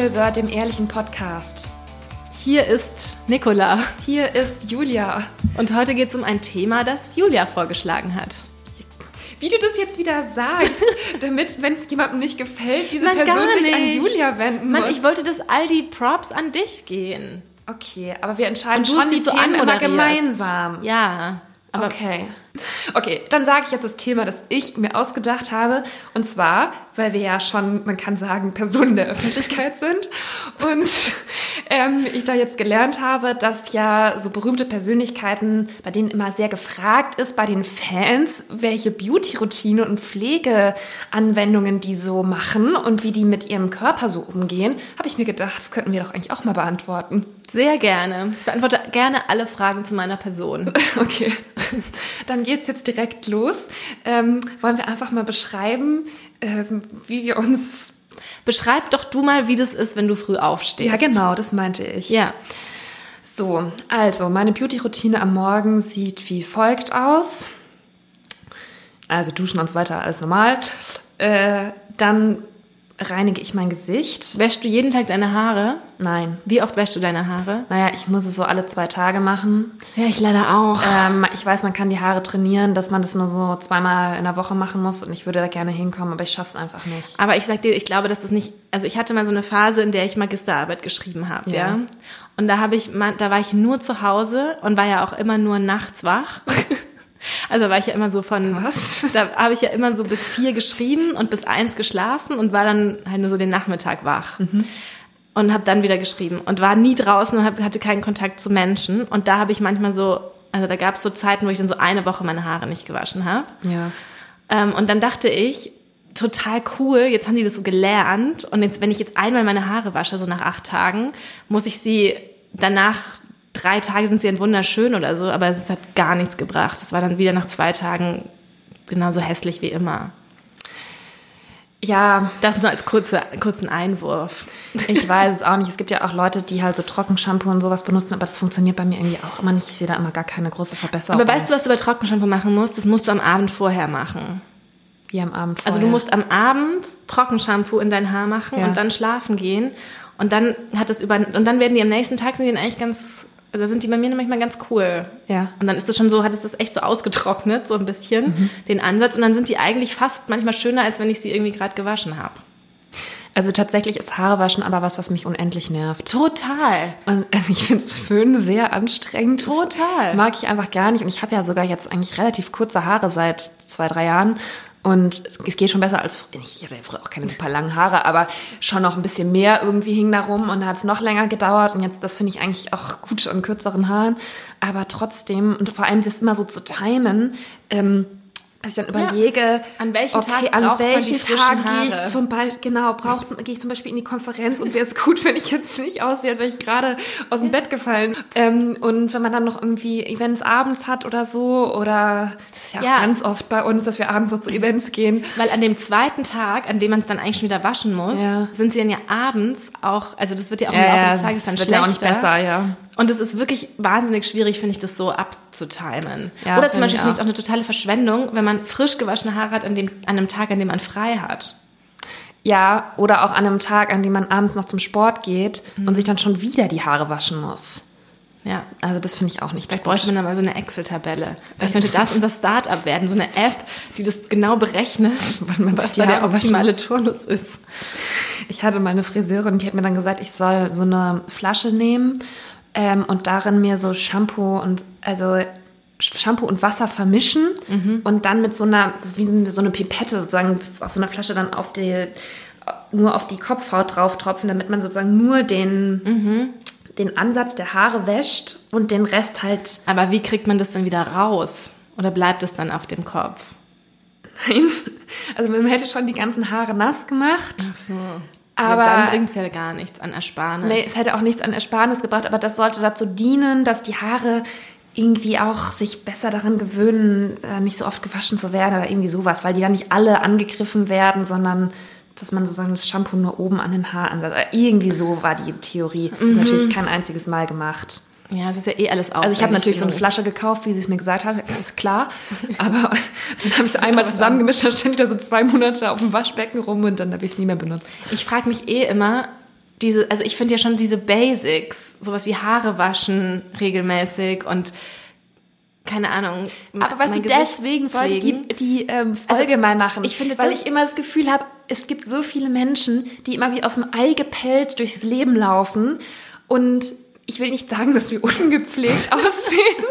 Real World, dem ehrlichen Podcast. Hier ist Nicola. Hier ist Julia. Und heute geht es um ein Thema, das Julia vorgeschlagen hat. Wie du das jetzt wieder sagst, damit, wenn es jemandem nicht gefällt, diese Nein, Person sich an. Julia wenden Mann, muss. ich wollte, dass all die Props an dich gehen. okay, aber wir entscheiden schon die so Themen immer gemeinsam. Ja. Aber okay. Okay, dann sage ich jetzt das Thema, das ich mir ausgedacht habe. Und zwar, weil wir ja schon, man kann sagen, Personen der Öffentlichkeit sind. Und ähm, ich da jetzt gelernt habe, dass ja so berühmte Persönlichkeiten, bei denen immer sehr gefragt ist, bei den Fans, welche Beauty-Routine und Pflegeanwendungen die so machen und wie die mit ihrem Körper so umgehen, habe ich mir gedacht, das könnten wir doch eigentlich auch mal beantworten. sehr gerne. Ich beantworte gerne alle Fragen zu meiner Person. Okay, dann geht's jetzt direkt los. Ähm, wollen wir einfach mal beschreiben, ähm, wie wir uns. Beschreib doch du mal, wie das ist, wenn du früh aufstehst. Ja, genau, das meinte ich. Ja. So, also meine Beauty-Routine am Morgen sieht wie folgt aus. Also duschen und so weiter, alles normal. Äh, dann reinige ich mein Gesicht. Wäschst du jeden Tag deine Haare? Nein. Wie oft wäschst du deine Haare? Naja, ich muss es so alle zwei Tage machen. Ja, ich leider auch. Ähm, ich weiß, man kann die Haare trainieren, dass man das nur so zweimal in der Woche machen muss und ich würde da gerne hinkommen, aber ich schaff's einfach nicht. Aber ich sag dir, ich glaube, dass das nicht. Also ich hatte mal so eine Phase, in der ich Magisterarbeit geschrieben habe, ja. Ja. Und da habe ich, da war ich nur zu Hause und war ja auch immer nur nachts wach. Also war ich ja immer so von, Was? da habe ich ja immer so bis vier geschrieben und bis eins geschlafen und war dann halt nur so den Nachmittag wach. Und habe dann wieder geschrieben und war nie draußen und hab, hatte keinen Kontakt zu Menschen. Und da habe ich manchmal so, also da gab es so Zeiten, wo ich dann so eine Woche meine Haare nicht gewaschen habe. Ja. Ähm, und dann dachte ich, total cool, jetzt haben die das so gelernt. Und jetzt, wenn ich jetzt einmal meine Haare wasche, so nach acht Tagen, muss ich sie danach, drei Tage sind sie dann wunderschön oder so, aber es hat gar nichts gebracht. Es war dann wieder nach zwei Tagen genauso hässlich wie immer. Ja, Das nur als kurze, kurzen Einwurf. ich weiß es auch nicht. Es gibt ja auch Leute, die halt so Trockenshampoo und sowas benutzen, aber das funktioniert bei mir irgendwie auch immer nicht. Ich sehe da immer gar keine große Verbesserung. Aber weißt du, was du bei Trockenshampoo machen musst? Das musst du am Abend vorher machen. wie am Abend Also vorher. du musst am Abend Trockenshampoo in dein Haar machen Ja. und dann schlafen gehen. Und dann hat das über und dann werden die am nächsten Tag sind die dann eigentlich ganz, also sind die bei mir manchmal ganz cool. Ja. Und dann ist das schon so, hat es das echt so ausgetrocknet, so ein bisschen, den Ansatz. Und dann sind die eigentlich fast manchmal schöner, als wenn ich sie irgendwie gerade gewaschen habe. Also tatsächlich ist Haarewaschen aber was, was mich unendlich nervt. Total. Und also ich finde Föhn sehr anstrengend. Das Total. mag ich einfach gar nicht. Und ich habe ja sogar jetzt eigentlich relativ kurze Haare seit zwei, drei Jahren. Und es geht schon besser als fr- ich hatte früher auch keine super langen Haare, aber schon noch ein bisschen mehr irgendwie hing da rum und hat es noch länger gedauert und jetzt das finde ich eigentlich auch gut an kürzeren Haaren, aber trotzdem und vor allem das immer so zu timen, ähm, dass ich dann überlege, An welchem okay, Tag an frischen Tag gehe ich zum Beispiel, genau, braucht, gehe ich zum Beispiel in die Konferenz und wäre es gut, wenn ich jetzt nicht aussehe, wäre ich gerade aus dem Bett gefallen. Ähm, und wenn man dann noch irgendwie Events abends hat oder so, oder das ist ja, Ja. auch ganz oft bei uns, dass wir abends so zu Events gehen. Weil an dem zweiten Tag, an dem man es dann eigentlich schon wieder waschen muss, Ja. sind sie dann ja abends auch, also das wird ja auch im Laufe des Tages dann das wird schlechter. ja auch nicht besser, ja. Und es ist wirklich wahnsinnig schwierig, finde ich, das so abzutimen. Ja, Oder zum Beispiel finde ich es auch. eine totale Verschwendung, wenn man frisch gewaschene Haare hat an, dem, an einem Tag, an dem man frei hat. Ja, oder auch an einem Tag, an dem man abends noch zum Sport geht Mhm. und sich dann schon wieder die Haare waschen muss. Ja. Also das finde ich auch nicht Vielleicht gut. bräuchte man da mal so eine Excel-Tabelle. Vielleicht könnte das unser Start-up werden, so eine App, die das genau berechnet, Wann man was da der optimale. Turnus ist. Ich hatte meine Friseurin, die hat mir dann gesagt, ich soll so eine Flasche nehmen ähm, und darin mir so Shampoo und also Shampoo und Wasser vermischen und dann mit so einer, wie so eine Pipette sozusagen aus so einer Flasche dann auf die, nur auf die Kopfhaut drauf tropfen, damit man sozusagen nur den, den Ansatz der Haare wäscht und den Rest halt Aber wie kriegt man das dann wieder raus? Oder bleibt es dann auf dem Kopf? Nein. Also man hätte schon die ganzen Haare nass gemacht. So. Aber- ja, dann bringt es ja gar nichts an Ersparnis. Nee, es hätte auch nichts an Ersparnis gebracht, aber das sollte dazu dienen, dass die Haare irgendwie auch sich besser daran gewöhnen, äh, nicht so oft gewaschen zu werden oder irgendwie sowas, weil die dann nicht alle angegriffen werden, sondern dass man sozusagen das Shampoo nur oben an den Haaren ansetzt. Äh, Irgendwie so war die Theorie. Natürlich kein einziges Mal gemacht. Ja, es ist ja eh alles auf. Also ich habe natürlich so eine Flasche gekauft, wie sie es mir gesagt hat, ist klar. Aber dann habe ich es einmal zusammengemischt, dann stand ich da so zwei Monate auf dem Waschbecken rum und dann habe ich es nie mehr benutzt. Ich frage mich eh immer, diese, also ich finde ja schon diese Basics, sowas wie Haare waschen regelmäßig und keine Ahnung. Aber weißt du, deswegen wollte ich die, die ähm, Folge also, mal machen. Ich finde, weil ich immer das Gefühl habe, es gibt so viele Menschen, die immer wie aus dem Ei gepellt durchs Leben laufen und ich will nicht sagen, dass wir ungepflegt aussehen,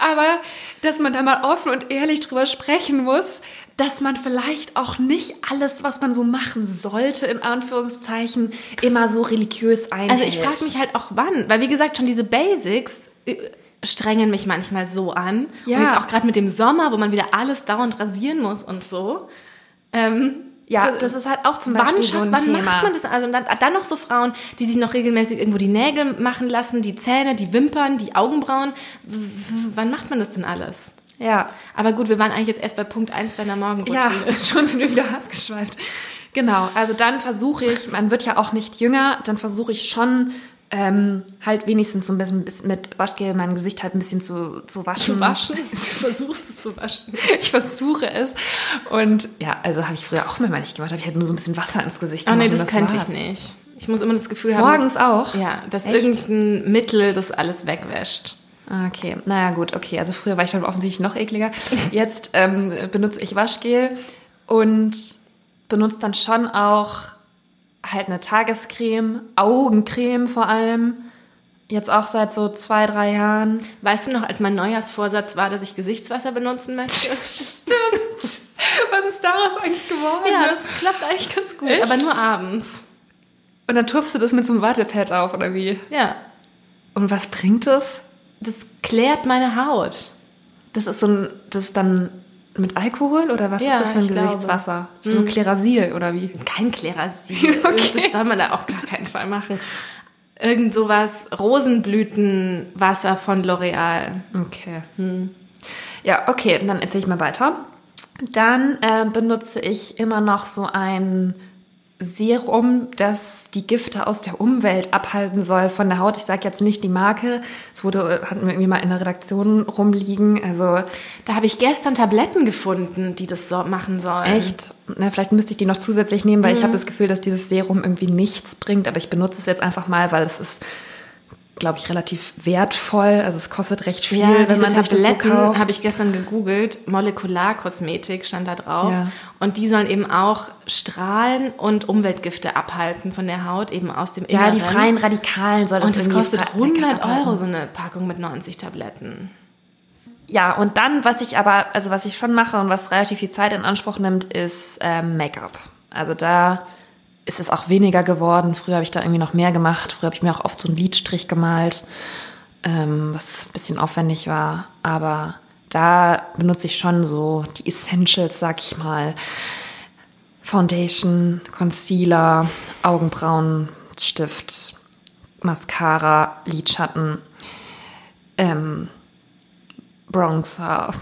aber dass man da mal offen und ehrlich drüber sprechen muss, dass man vielleicht auch nicht alles, was man so machen sollte, in Anführungszeichen, immer so religiös einhält. Also ich frage mich halt auch wann, weil wie gesagt, schon diese Basics äh, strengen mich manchmal so an. Ja. Und jetzt auch gerade mit dem Sommer, wo man wieder alles dauernd rasieren muss und so. Ähm, ja, das ist halt auch zum Beispiel wann, so ein wann Thema. macht man das? Also dann, dann noch so Frauen, die sich noch regelmäßig irgendwo die Nägel machen lassen, die Zähne, die Wimpern, die Augenbrauen. Wann macht man das denn alles? Ja. Aber gut, wir waren eigentlich jetzt erst bei Punkt 1 deiner Morgenroutine. Ja, schon sind wir wieder abgeschweift. Genau, also dann versuche ich, man wird ja auch nicht jünger, dann versuche ich schon ähm, halt wenigstens so ein bisschen mit Waschgel mein Gesicht halt ein bisschen zu, zu waschen. Zu waschen? Du versuchst es zu waschen. Ich versuche es. Und ja, also habe ich früher auch immer nicht gemacht. Habe ich halt nur so ein bisschen Wasser ins Gesicht gemacht. Oh nee, das, das könnte ich nicht. Ich muss immer das Gefühl haben. Morgens dass, auch? Ja, dass Echt? irgendein Mittel das alles wegwäscht. Okay, naja gut, okay. Also früher war ich dann offensichtlich noch ekliger. Jetzt ähm, benutze ich Waschgel und benutze dann schon auch halt eine Tagescreme, Augencreme vor allem. Jetzt auch seit so zwei, drei Jahren. Weißt du noch, als mein Neujahrsvorsatz war, dass ich Gesichtswasser benutzen möchte? Stimmt. Was ist daraus eigentlich geworden? Ja, das klappt eigentlich ganz gut. Echt? Aber nur abends. Und dann tupfst du das mit so einem Wattepad auf, oder wie? Ja. Und was bringt das? Das klärt meine Haut. Das ist so ein, das ist dann mit Alkohol oder was ja, ist das für ein Gesichtswasser? So hm. Klerasil oder wie? Kein Klerasil. okay. Das soll man da auch gar keinen Fall machen. Irgend sowas, Rosenblütenwasser von L'Oreal. Okay. Hm. Ja, okay, dann erzähle ich mal weiter. Dann äh, benutze ich immer noch so ein Serum, das die Gifte aus der Umwelt abhalten soll von der Haut. Ich sage jetzt nicht die Marke. Es wurde, hatten wir irgendwie mal in der Redaktion rumliegen. Also da habe ich gestern Tabletten gefunden, die das so machen sollen. Echt? Na, vielleicht müsste ich die noch zusätzlich nehmen, weil mhm. ich habe das Gefühl, dass dieses Serum irgendwie nichts bringt. Aber ich benutze es jetzt einfach mal, weil es ist glaube ich, relativ wertvoll. Also es kostet recht viel, ja, wenn man Tabletten sich das so kauft. habe ich gestern gegoogelt. Molekularkosmetik stand da drauf. Ja. Und die sollen eben auch Strahlen und Umweltgifte abhalten von der Haut, eben aus dem Inneren. Ja, die freien Radikalen soll das Und es kostet 100 Euro, so eine Packung mit 90 Tabletten. Ja, und dann, was ich aber, also was ich schon mache und was relativ viel Zeit in Anspruch nimmt, ist äh, Make-up. Also da ist es auch weniger geworden. Früher habe ich da irgendwie noch mehr gemacht. Früher habe ich mir auch oft so einen Lidstrich gemalt, ähm, was ein bisschen aufwendig war. Aber da benutze ich schon so die Essentials, sag ich mal. Foundation, Concealer, Augenbrauenstift, Mascara, Lidschatten, ähm, Bronzer,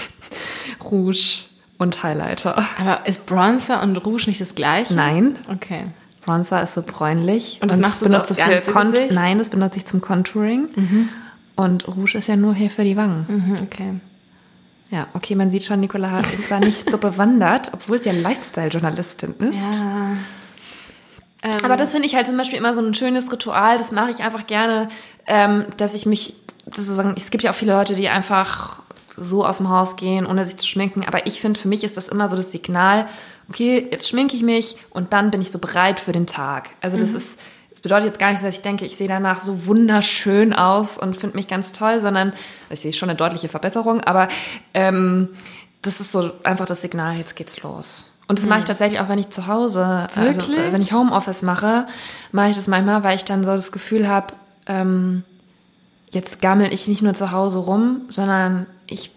Rouge, und Highlighter. Aber ist Bronzer und Rouge nicht das gleiche? Nein. Okay. Bronzer ist so bräunlich. Und das und machst du benutze so für Con Gesicht? Nein, das benutze ich zum Contouring. Mhm. Und Rouge ist ja nur hier für die Wangen. Mhm, okay. Ja, okay, man sieht schon, Nicola ist da nicht so bewandert, obwohl sie ja Lifestyle-Journalistin ist. Ja. Ähm. Aber das finde ich halt zum Beispiel immer so ein schönes Ritual. Das mache ich einfach gerne, ähm, dass ich mich sozusagen, es gibt ja auch viele Leute, die einfach so aus dem Haus gehen, ohne sich zu schminken. Aber ich finde, für mich ist das immer so das Signal, okay, jetzt schminke ich mich und dann bin ich so bereit für den Tag. Also das mhm. ist, das bedeutet jetzt gar nicht, dass ich denke, ich sehe danach so wunderschön aus und finde mich ganz toll, sondern ich sehe schon eine deutliche Verbesserung, aber ähm, das ist so einfach das Signal, jetzt geht's los. Und das mhm. mache ich tatsächlich auch, wenn ich zu Hause, Wirklich? also wenn ich Homeoffice mache, mache ich das manchmal, weil ich dann so das Gefühl habe, ähm, jetzt gammel ich nicht nur zu Hause rum, sondern ich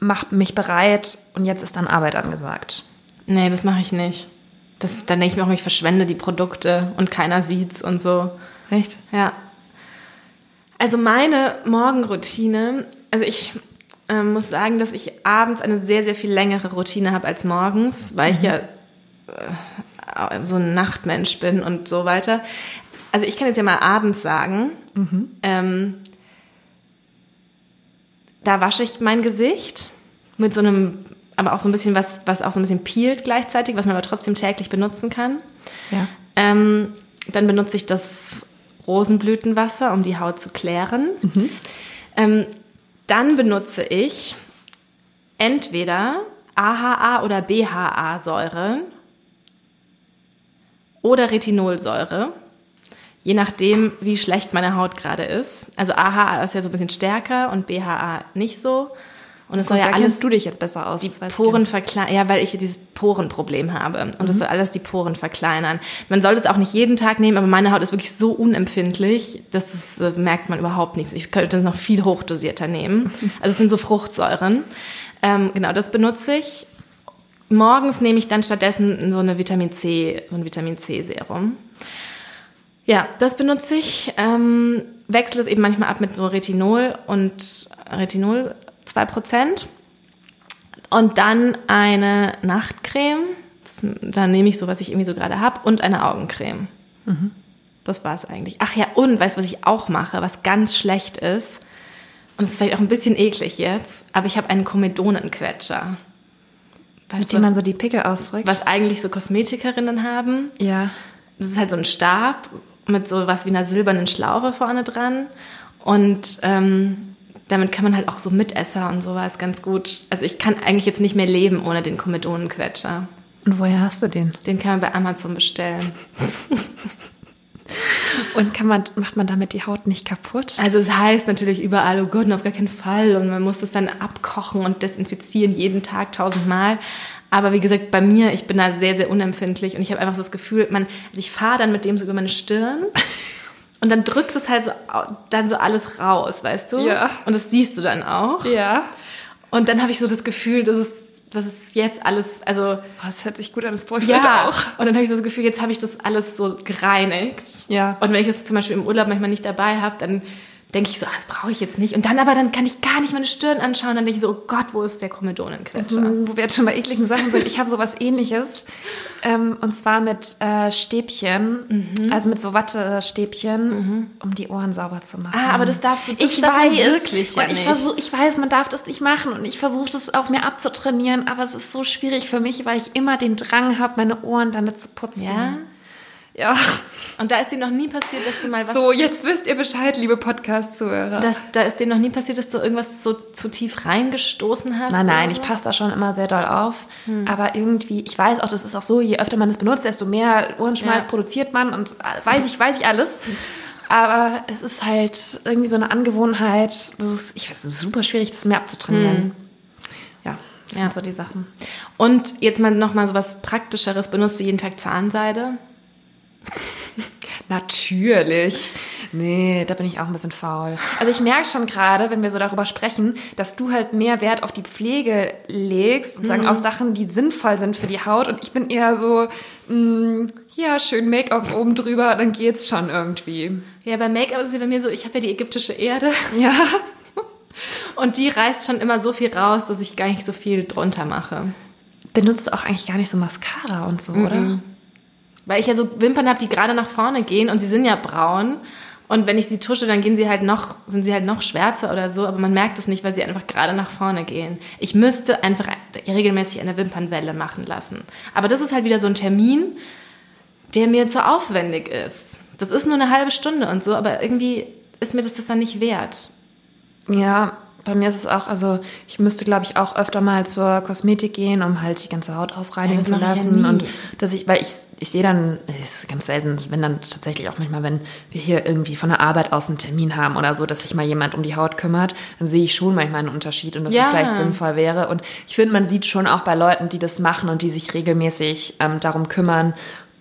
mache mich bereit und jetzt ist dann Arbeit angesagt. Nee, das mache ich nicht. Das, dann denke ich mir auch, ich verschwende die Produkte und keiner sieht's und so. Echt? Ja. Also meine Morgenroutine, also ich äh, muss sagen, dass ich abends eine sehr, sehr viel längere Routine habe als morgens, weil mhm. ich ja äh, so ein Nachtmensch bin und so weiter. Also ich kann jetzt ja mal abends sagen, Ähm, da wasche ich mein Gesicht mit so einem, aber auch so ein bisschen was, was auch so ein bisschen peelt gleichzeitig, was man aber trotzdem täglich benutzen kann. Ja. Ähm, dann benutze ich das Rosenblütenwasser, um die Haut zu klären. Ähm, dann benutze ich entweder AHA oder BHA-Säure oder Retinolsäure, je nachdem, wie schlecht meine Haut gerade ist. Also AHA ist ja so ein bisschen stärker und BHA nicht so. Und es soll ja alles du dich jetzt besser aus. die das Poren verkleinern. Ja, weil ich dieses Porenproblem habe. Und das soll alles die Poren verkleinern. Man sollte es auch nicht jeden Tag nehmen, aber meine Haut ist wirklich so unempfindlich, dass das äh, merkt man überhaupt nichts. Ich könnte es noch viel hochdosierter nehmen. Also es sind so Fruchtsäuren. Ähm, genau, das benutze ich. Morgens nehme ich dann stattdessen so eine Vitamin C, so ein Vitamin C Serum. Ja, das benutze ich. Ähm, wechsle es eben manchmal ab mit so Retinol und Retinol 2%. Und dann eine Nachtcreme. Das, da nehme ich so, was ich irgendwie so gerade habe. Und eine Augencreme. Das war es eigentlich. Ach ja, und weißt du, was ich auch mache, was ganz schlecht ist? Und es ist vielleicht auch ein bisschen eklig jetzt, aber ich habe einen Komedonenquetscher. Weißt Mit dem man so die Pickel ausdrückt. was eigentlich so Kosmetikerinnen haben? Ja. Das ist halt so ein Stab mit so was wie einer silbernen Schlaufe vorne dran. Und ähm, damit kann man halt auch so Mitesser und sowas ganz gut. Also ich kann eigentlich jetzt nicht mehr leben ohne den Komedonenquetscher. Und woher hast du den? Den kann man bei Amazon bestellen. Und kann man, macht man damit die Haut nicht kaputt? Also es heißt natürlich überall, oh Gott, auf gar keinen Fall. Und man muss das dann abkochen und desinfizieren jeden Tag tausendmal. Aber wie gesagt, bei mir, ich bin da sehr, sehr unempfindlich und ich habe einfach so das Gefühl, man, also ich fahre dann mit dem so über meine Stirn und dann drückt es halt so, dann so alles raus, weißt du? Ja. Und das siehst du dann auch. Ja. Und dann habe ich so das Gefühl, dass es, dass es jetzt alles, also Oh, das hört sich gut an, das brauche ich ja. auch. Und dann habe ich so das Gefühl, jetzt habe ich das alles so gereinigt. Ja. Und wenn ich das zum Beispiel im Urlaub manchmal nicht dabei habe, dann denke ich so, ah, das brauche ich jetzt nicht. Und dann aber, dann kann ich gar nicht meine Stirn anschauen. Dann denke ich so, oh Gott, wo ist der Komedonenquetscher? Mhm, Wo wir jetzt schon bei ekligen Sachen sind, ich habe sowas ähnliches. Ähm, und zwar mit äh, Stäbchen, also mit so Wattestäbchen, um die Ohren sauber zu machen. Ah, aber das darfst du das ich darf weiß, wirklich ja ich, nicht. versuch, ich weiß, man darf das nicht machen und ich versuche das auch mir abzutrainieren, aber es ist so schwierig für mich, weil ich immer den Drang habe, meine Ohren damit zu putzen. Ja? Ja. Und da ist dir noch nie passiert, dass du mal was... So, jetzt wisst ihr Bescheid, liebe Podcast-Zuhörer. Da ist dir noch nie passiert, dass du irgendwas so zu tief reingestoßen hast? Nein, nein, ich passe da schon immer sehr doll auf. Aber irgendwie, ich weiß auch, das ist auch so, je öfter man es benutzt, desto mehr Ohrenschmalz Ja. produziert man und äh, weiß ich, weiß ich alles. Aber es ist halt irgendwie so eine Angewohnheit. Das ist, ich weiß, es ist super schwierig, das mir abzutrainieren. Ja, das Ja. sind so die Sachen. Und jetzt mal noch mal so was Praktischeres. Benutzt du jeden Tag Zahnseide? Natürlich. Nee, da bin ich auch ein bisschen faul. Also ich merke schon gerade, wenn wir so darüber sprechen, dass du halt mehr Wert auf die Pflege legst, sozusagen auf Sachen, die sinnvoll sind für die Haut. Und ich bin eher so, mh, ja, schön Make-up oben drüber, dann geht's schon irgendwie. Ja, bei Make-up ist es ja bei mir so, ich habe ja die ägyptische Erde Ja. und die reißt schon immer so viel raus, dass ich gar nicht so viel drunter mache. Benutzt du auch eigentlich gar nicht so Mascara und so, oder? Weil ich ja so Wimpern habe, die gerade nach vorne gehen und sie sind ja braun. Und wenn ich sie tusche, dann gehen sie halt noch, sind sie halt noch schwärzer oder so, aber man merkt es nicht, weil sie einfach gerade nach vorne gehen. Ich müsste einfach regelmäßig eine Wimpernwelle machen lassen. Aber das ist halt wieder so ein Termin, der mir zu aufwendig ist. Das ist nur eine halbe Stunde und so, aber irgendwie ist mir das das dann nicht wert. Ja, bei mir ist es auch, also ich müsste, glaube ich, auch öfter mal zur Kosmetik gehen, um halt die ganze Haut ausreinigen Ja, zu ja lassen. nie. und dass ich, weil ich, ich sehe dann, es ist ganz selten, wenn dann tatsächlich auch manchmal, wenn wir hier irgendwie von der Arbeit aus einen Termin haben oder so, dass sich mal jemand um die Haut kümmert, dann sehe ich schon manchmal einen Unterschied und dass Ja. es vielleicht sinnvoll wäre. Und ich finde, man sieht schon auch bei Leuten, die das machen und die sich regelmäßig ähm, darum kümmern,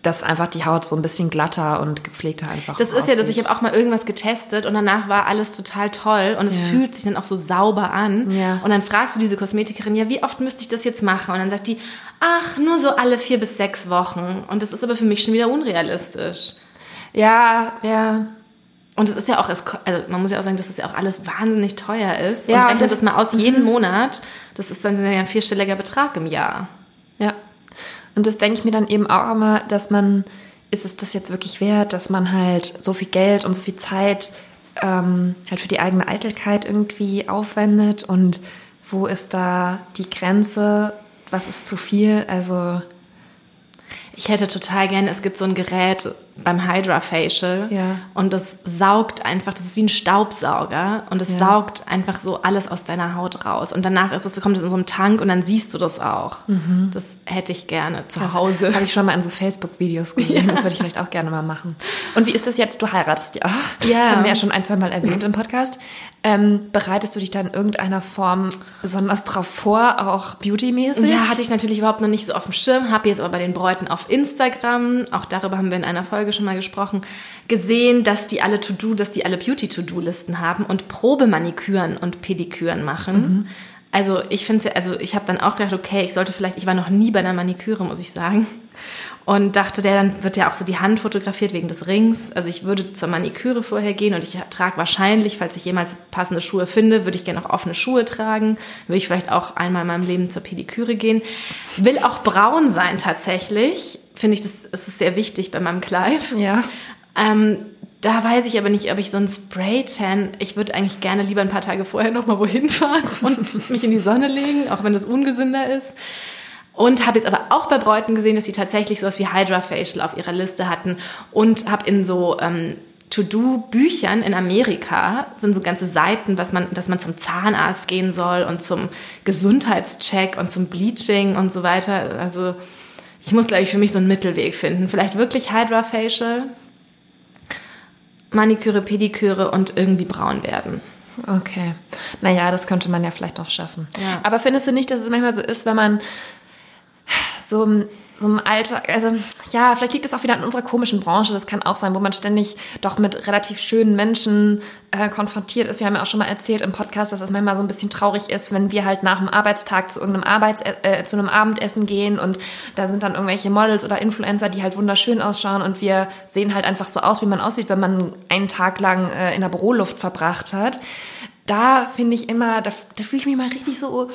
dass einfach die Haut so ein bisschen glatter und gepflegter einfach Das ist ja, dass aussieht. ich habe auch mal irgendwas getestet und danach war alles total toll und es Ja. fühlt sich dann auch so sauber an. Ja. Und dann fragst du diese Kosmetikerin, ja, wie oft müsste ich das jetzt machen? Und dann sagt die, ach, nur so alle vier bis sechs Wochen. Und das ist aber für mich schon wieder unrealistisch. Ja, ja. Und es ist ja auch, es, also man muss ja auch sagen, dass das ja auch alles wahnsinnig teuer ist. Ja, und rechnet das- das mal aus jeden Monat. Das ist dann ja ein vierstelliger Betrag im Jahr. Und das denke ich mir dann eben auch immer, dass man, ist es das jetzt wirklich wert, dass man halt so viel Geld und so viel Zeit ähm, halt für die eigene Eitelkeit irgendwie aufwendet und wo ist da die Grenze, was ist zu viel? Also ich hätte total gerne, es gibt so ein Gerät beim Hydra Facial Ja. und das saugt einfach, das ist wie ein Staubsauger und es Ja. saugt einfach so alles aus deiner Haut raus und danach ist es, kommt es in so einem Tank und dann siehst du das auch. Das hätte ich gerne zu Hause. Habe ich schon mal in so Facebook-Videos gesehen. Das würde ich vielleicht auch gerne mal machen. Und wie ist das jetzt? Du heiratest ja. Ja. Das haben wir ja schon ein, zwei Mal erwähnt im Podcast. Ähm, bereitest du dich da in irgendeiner Form besonders drauf vor, auch beautymäßig? Ja, hatte ich natürlich überhaupt noch nicht so auf dem Schirm, habe jetzt aber bei den Bräuten auf Instagram, auch darüber haben wir in einer Folge schon mal gesprochen, gesehen, dass die alle To-Do, dass die alle Beauty-To-Do-Listen haben und Probemaniküren und Pediküren machen. Also ich finde, also ich habe dann auch gedacht, okay, ich sollte vielleicht, ich war noch nie bei einer Maniküre, muss ich sagen. Und dachte, der dann wird ja auch so die Hand fotografiert wegen des Rings. Also ich würde zur Maniküre vorher gehen und ich trage wahrscheinlich, falls ich jemals passende Schuhe finde, würde ich gerne auch offene Schuhe tragen. Würde ich vielleicht auch einmal in meinem Leben zur Pediküre gehen. Will auch braun sein tatsächlich. Finde ich, das, das ist sehr wichtig bei meinem Kleid. Ja. Ähm, da weiß ich aber nicht, ob ich so ein Spray-Tan, ich würde eigentlich gerne lieber ein paar Tage vorher nochmal wohin fahren und mich in die Sonne legen, auch wenn das ungesünder ist. Und habe jetzt aber auch bei Bräuten gesehen, dass sie tatsächlich sowas wie Hydra Facial auf ihrer Liste hatten und habe in so ähm, To-Do-Büchern in Amerika sind so ganze Seiten, was man, dass man zum Zahnarzt gehen soll und zum Gesundheitscheck und zum Bleaching und so weiter. Also ich muss, glaube ich, für mich so einen Mittelweg finden. Vielleicht wirklich Hydra Facial, Maniküre, Pediküre und irgendwie braun werden. Okay. Naja, das könnte man ja vielleicht auch schaffen. Ja. Aber findest du nicht, dass es manchmal so ist, wenn man so, so im Alter, also ja, vielleicht liegt es auch wieder an unserer komischen Branche, das kann auch sein, wo man ständig doch mit relativ schönen Menschen äh, konfrontiert ist. Wir haben ja auch schon mal erzählt im Podcast, dass es manchmal so ein bisschen traurig ist, wenn wir halt nach dem Arbeitstag zu irgendeinem Arbeits äh, zu einem Abendessen gehen und da sind dann irgendwelche Models oder Influencer, die halt wunderschön ausschauen und wir sehen halt einfach so aus, wie man aussieht, wenn man einen Tag lang äh, in der Büroluft verbracht hat. Da finde ich immer, da, da fühle ich mich mal richtig so,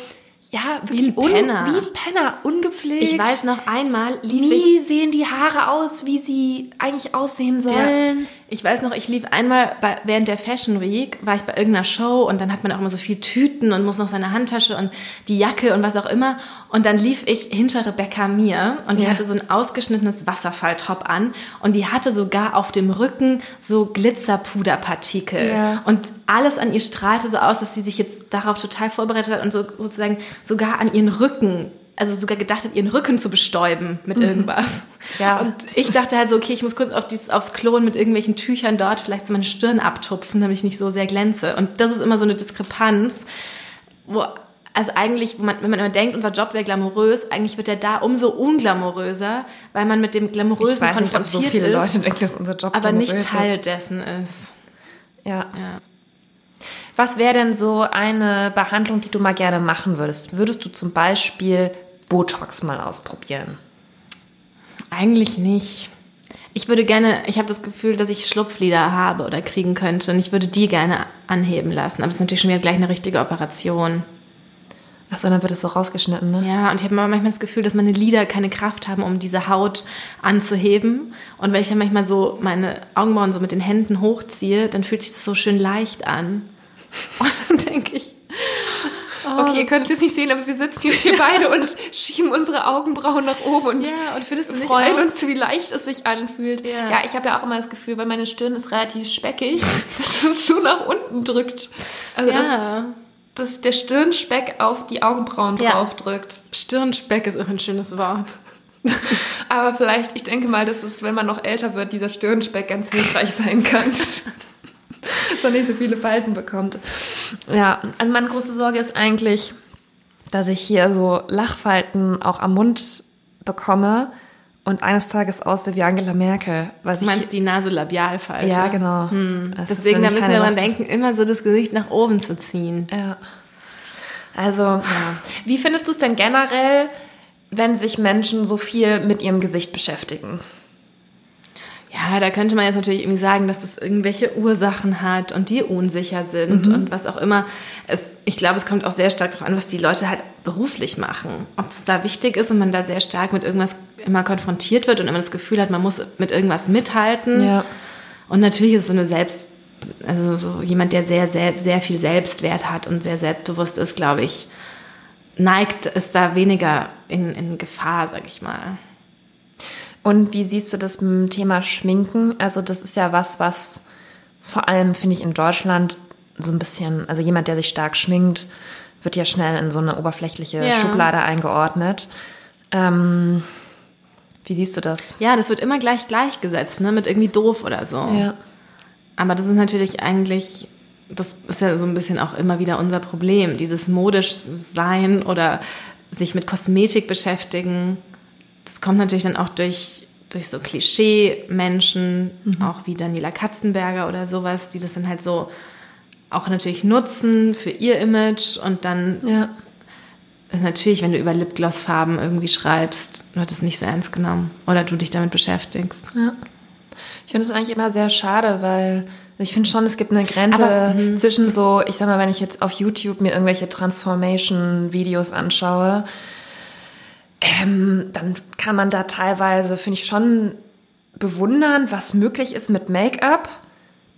ja, wirklich ein Penner. Un, wie ein Penner, ungepflegt. Ich weiß noch einmal lief ich Nie sehen die Haare aus, wie sie eigentlich aussehen sollen. Ja. Ich weiß noch, ich lief einmal bei, während der Fashion Week, war ich bei irgendeiner Show und dann hat man auch immer so viel Tüten und muss noch seine Handtasche und die Jacke und was auch immer. Und dann lief ich hinter Rebecca Mir und die Ja. hatte so ein ausgeschnittenes Wasserfalltop an und die hatte sogar auf dem Rücken so Glitzerpuderpartikel. Ja. Und alles an ihr strahlte so aus, dass sie sich jetzt darauf total vorbereitet hat und so, sozusagen sogar an ihren Rücken also sogar gedacht hat, ihren Rücken zu bestäuben mit irgendwas. Mhm. Ja. Und ich dachte halt so, okay, ich muss kurz auf dieses, aufs Klo und mit irgendwelchen Tüchern dort vielleicht so meine Stirn abtupfen, damit ich nicht so sehr glänze. Und das ist immer so eine Diskrepanz, wo, also eigentlich, wo man, wenn man immer denkt, unser Job wäre glamourös, eigentlich wird er da umso unglamouröser, weil man mit dem Ich Glamourösen weiß nicht, ob konfrontiert so viele ist, Leute denken, dass unser Job aber nicht Teil ist. dessen ist. Ja. Ja. Was wäre denn so eine Behandlung, die du mal gerne machen würdest? Würdest du zum Beispiel Botox mal ausprobieren? Eigentlich nicht. Ich würde gerne, ich habe das Gefühl, dass ich Schlupflider habe oder kriegen könnte und ich würde die gerne anheben lassen. Aber es ist natürlich schon wieder gleich eine richtige Operation. Achso, dann wird es so rausgeschnitten, ne? Ja, und ich habe manchmal das Gefühl, dass meine Lider keine Kraft haben, um diese Haut anzuheben. Und wenn ich dann manchmal so meine Augenbrauen so mit den Händen hochziehe, dann fühlt sich das so schön leicht an. Und dann denke ich, oh, Okay, ihr könnt es jetzt nicht sehen, aber wir sitzen jetzt hier beide und schieben unsere Augenbrauen nach oben und Ja, und freuen uns, wie leicht es sich anfühlt. Ja. Ja, ich habe ja auch immer das Gefühl, weil meine Stirn ist relativ speckig, dass es so nach unten drückt. Also ja. dass, dass der Stirnspeck auf die Augenbrauen Ja. draufdrückt. Stirnspeck ist auch ein schönes Wort. Aber vielleicht, ich denke mal, dass es, wenn man noch älter wird, dieser Stirnspeck ganz hilfreich sein kann. Dass man nicht so viele Falten bekommt. Ja, also meine große Sorge ist eigentlich, dass ich hier so Lachfalten auch am Mund bekomme und eines Tages aussehe wie Angela Merkel. Was Du meinst die Nasolabialfalte? ja, genau. Hm. Deswegen, da ich müssen wir dran Lach- denken, immer so das Gesicht nach oben zu ziehen. Ja. Also, ja. Wie findest du es denn generell, wenn sich Menschen so viel mit ihrem Gesicht beschäftigen? Ja, da könnte man jetzt natürlich irgendwie sagen, dass das irgendwelche Ursachen hat und die unsicher sind und was auch immer. Es, ich glaube, es kommt auch sehr stark darauf an, was die Leute halt beruflich machen. Ob es da wichtig ist und man da sehr stark mit irgendwas immer konfrontiert wird und immer das Gefühl hat, man muss mit irgendwas mithalten. Ja. Und natürlich ist es so eine also so jemand, der sehr, sehr, sehr viel Selbstwert hat und sehr selbstbewusst ist, glaube ich, neigt es da weniger in, in Gefahr, sag ich mal. Und wie siehst du das mit dem Thema Schminken? Also das ist ja was, was vor allem, finde ich, in Deutschland so ein bisschen, also jemand, der sich stark schminkt, wird ja schnell in so eine oberflächliche ja. Schublade eingeordnet. Ähm, wie siehst du das? Ja, das wird immer gleich gleichgesetzt, ne, mit irgendwie doof oder so. Ja. Aber das ist natürlich eigentlich, das ist ja so ein bisschen auch immer wieder unser Problem, dieses modisch sein oder sich mit Kosmetik beschäftigen. Das kommt natürlich dann auch durch, durch so Klischee-Menschen, mhm. auch wie Daniela Katzenberger oder sowas, die das dann halt so auch natürlich nutzen für ihr Image und dann ja. ist natürlich, wenn du über Lipgloss-Farben irgendwie schreibst, wird es nicht so ernst genommen oder du dich damit beschäftigst. Ja. Ich finde es eigentlich immer sehr schade, weil ich finde schon, es gibt eine Grenze Aber, hm. zwischen so, ich sag mal, wenn ich jetzt auf YouTube mir irgendwelche Transformation-Videos anschaue, ähm, dann kann man da teilweise, finde ich, schon bewundern, was möglich ist mit Make-up.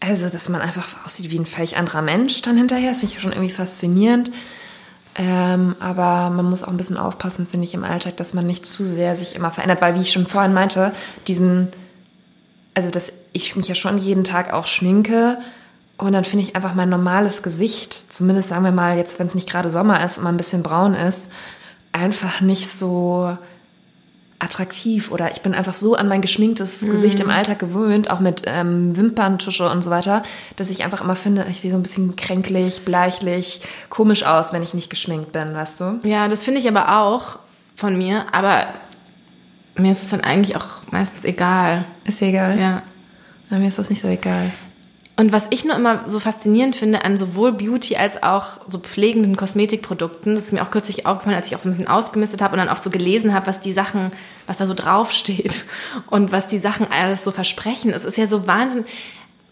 Also, dass man einfach aussieht wie ein völlig anderer Mensch dann hinterher. Das finde ich schon irgendwie faszinierend. Ähm, aber man muss auch ein bisschen aufpassen, finde ich, im Alltag, dass man nicht zu sehr sich immer verändert, weil, wie ich schon vorhin meinte, diesen, also, dass ich mich ja schon jeden Tag auch schminke und dann finde ich einfach mein normales Gesicht, zumindest sagen wir mal jetzt, wenn es nicht gerade Sommer ist und man ein bisschen braun ist, einfach nicht so attraktiv oder ich bin einfach so an mein geschminktes mhm. Gesicht im Alltag gewöhnt, auch mit ähm, Wimperntusche und so weiter, dass ich einfach immer finde, ich sehe so ein bisschen kränklich, bleichlich, komisch aus, wenn ich nicht geschminkt bin, weißt du? Ja, das finde ich aber auch von mir, aber mir ist es dann eigentlich auch meistens egal. Ist egal? Ja. Na, mir ist das nicht so egal. Und was ich nur immer so faszinierend finde an sowohl Beauty als auch so pflegenden Kosmetikprodukten, das ist mir auch kürzlich aufgefallen, als ich auch so ein bisschen ausgemistet habe und dann auch so gelesen habe, was die Sachen, was da so draufsteht und was die Sachen alles so versprechen. Es ist ja so Wahnsinn.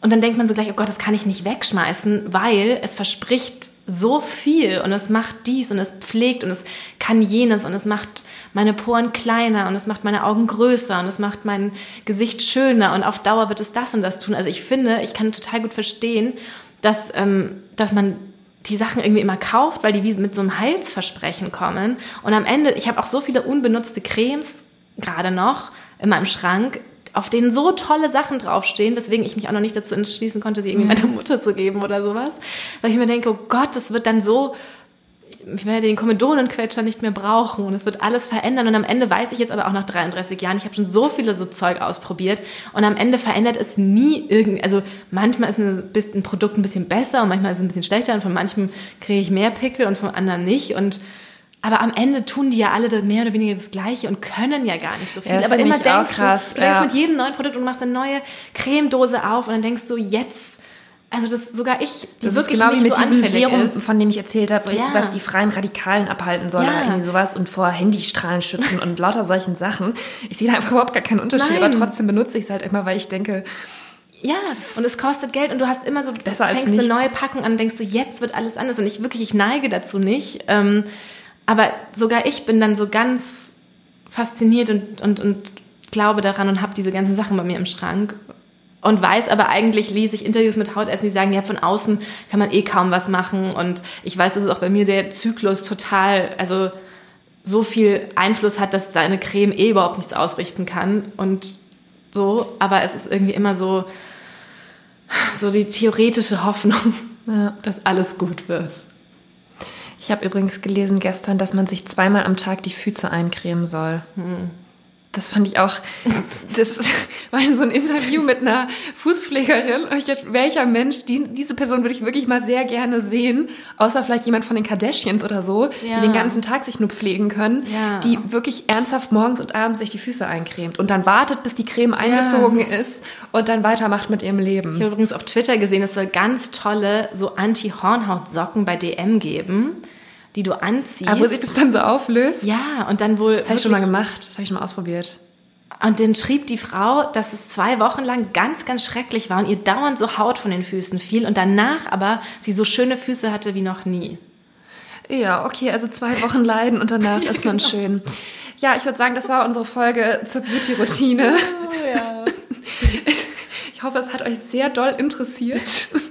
Und dann denkt man so gleich, oh Gott, das kann ich nicht wegschmeißen, weil es verspricht so viel und es macht dies und es pflegt und es kann jenes und es macht meine Poren kleiner und es macht meine Augen größer und es macht mein Gesicht schöner und auf Dauer wird es das und das tun. Also ich finde, ich kann total gut verstehen, dass, ähm, dass man die Sachen irgendwie immer kauft, weil die wie mit so einem Heilsversprechen kommen. Und am Ende, ich habe auch so viele unbenutzte Cremes gerade noch in meinem Schrank, auf denen so tolle Sachen draufstehen, weswegen ich mich auch noch nicht dazu entschließen konnte, sie irgendwie mhm. meiner Mutter zu geben oder sowas. Weil ich mir denke, oh Gott, das wird dann so ich werde den Komedolenquetscher nicht mehr brauchen und es wird alles verändern. Und am Ende weiß ich jetzt aber auch nach 33 Jahren, ich habe schon so viele so Zeug ausprobiert und am Ende verändert es nie irgendwie, also manchmal ist ein, Produkt ein bisschen besser und manchmal ist es ein bisschen schlechter und von manchem kriege ich mehr Pickel und von anderen nicht und aber am Ende tun die ja alle mehr oder weniger das Gleiche und können ja gar nicht so viel. Ja, aber immer denkst krass, du, du denkst ja. mit jedem neuen Produkt und machst eine neue Cremedose auf und dann denkst du, jetzt also das sogar ich, die das wirklich ist genau wie mit so diesem Serum, ist. von dem ich erzählt habe, ja. was die freien Radikalen abhalten soll ja. oder irgendwie sowas und vor Handystrahlen schützen und lauter solchen Sachen. Ich sehe da einfach überhaupt gar keinen Unterschied, Nein. aber trotzdem benutze ich es halt immer, weil ich denke, ja, und es kostet Geld und du hast immer so, besser fängst als eine neue Packung an und denkst du, jetzt wird alles anders und ich wirklich, ich neige dazu nicht. Ähm, aber sogar ich bin dann so ganz fasziniert und, und, und glaube daran und habe diese ganzen Sachen bei mir im Schrank und weiß aber eigentlich, lese ich Interviews mit Hautärzten, die sagen, ja, von außen kann man eh kaum was machen. Und ich weiß, dass es auch bei mir der Zyklus total, also so viel Einfluss hat, dass deine Creme eh überhaupt nichts ausrichten kann. Und so, aber es ist irgendwie immer so, so die theoretische Hoffnung, ja. dass alles gut wird. Ich habe übrigens gelesen gestern, dass man sich zweimal am Tag die Füße eincremen soll. Hm das fand ich auch, das war in so ein Interview mit einer Fußpflegerin. Und ich dachte, welcher Mensch, die, diese Person würde ich wirklich mal sehr gerne sehen, außer vielleicht jemand von den Kardashians oder so, ja. die den ganzen Tag sich nur pflegen können, ja. die wirklich ernsthaft morgens und abends sich die Füße eincremt und dann wartet, bis die Creme eingezogen ja. ist und dann weitermacht mit ihrem Leben. Ich habe übrigens auf Twitter gesehen, es soll ganz tolle so Anti-Hornhaut-Socken bei DM geben die du anziehst. Aber wo sich das dann so auflöst? Ja, und dann wohl. Das habe ich schon mal gemacht. Das habe ich schon mal ausprobiert. Und dann schrieb die Frau, dass es zwei Wochen lang ganz, ganz schrecklich war und ihr dauernd so Haut von den Füßen fiel und danach aber sie so schöne Füße hatte wie noch nie. Ja, okay, also zwei Wochen leiden und danach ist man genau. schön. Ja, ich würde sagen, das war unsere Folge zur Beauty-Routine. Oh, ja. Ich hoffe, es hat euch sehr doll interessiert.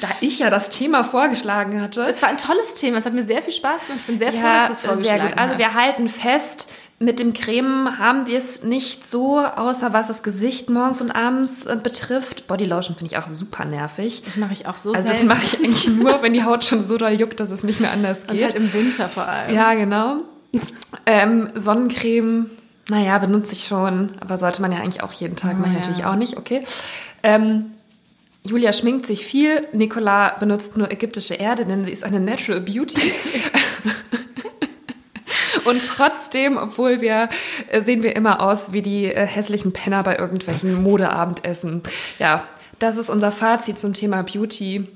da ich ja das Thema vorgeschlagen hatte. Es war ein tolles Thema. Es hat mir sehr viel Spaß gemacht. Ich bin sehr froh, Ja, dass du es vorgeschlagen sehr gut. Also hast. wir halten fest, mit dem Cremen haben wir es nicht so, außer was das Gesicht morgens und abends äh, betrifft. Bodylotion finde ich auch super nervig. das mache ich auch so Also das mache ich eigentlich nur, wenn die Haut schon so doll juckt, dass es nicht mehr anders Und geht. halt im Winter vor allem. Ja, genau. Ähm, Sonnencreme, naja, benutze ich schon, aber sollte man ja eigentlich auch jeden Tag, mache ich ja. natürlich auch nicht, okay. Ähm, Julia schminkt sich viel, Nicola benutzt nur ägyptische Erde, denn sie ist eine Natural Beauty. Und trotzdem, obwohl wir, äh, sehen wir immer aus wie die äh, hässlichen Penner bei irgendwelchen Modeabendessen. Ja, das ist unser Fazit zum Thema Beauty.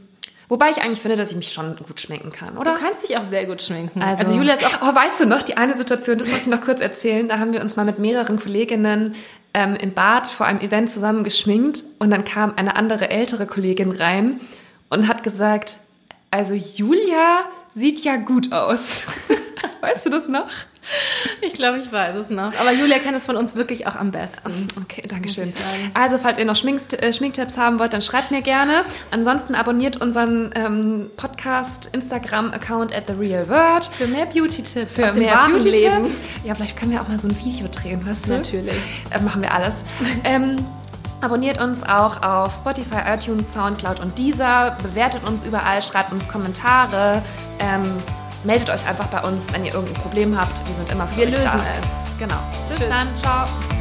Wobei ich eigentlich finde, dass ich mich schon gut schminken kann, oder? Du kannst dich auch sehr gut schminken. Also, Julia ist auch. Oh, weißt du noch, die eine Situation, das muss ich noch kurz erzählen. Da haben wir uns mal mit mehreren Kolleginnen ähm, im Bad vor einem Event zusammen geschminkt und dann kam eine andere ältere Kollegin rein und hat gesagt, also Julia sieht ja gut aus. weißt du das noch? Ich glaube, ich weiß es noch. Aber Julia kann es von uns wirklich auch am besten. Okay, danke schön. Also, falls ihr noch Schminkst äh, Schminktipps haben wollt, dann schreibt mir gerne. Ansonsten abonniert unseren ähm, Podcast Instagram-Account at the Real Word. Für mehr Beauty-Tipps Für mehr Beauty-Tipps. Ja, vielleicht können wir auch mal so ein Video drehen, weißt du? Natürlich. Äh, machen wir alles. ähm, abonniert uns auch auf Spotify, iTunes, Soundcloud und Deezer. Bewertet uns überall, schreibt uns Kommentare. Ähm, meldet euch einfach bei uns, wenn ihr irgendein Problem habt. Wir sind immer für Wir euch lösen da. es. Genau. Bis Tschüss. dann. Ciao.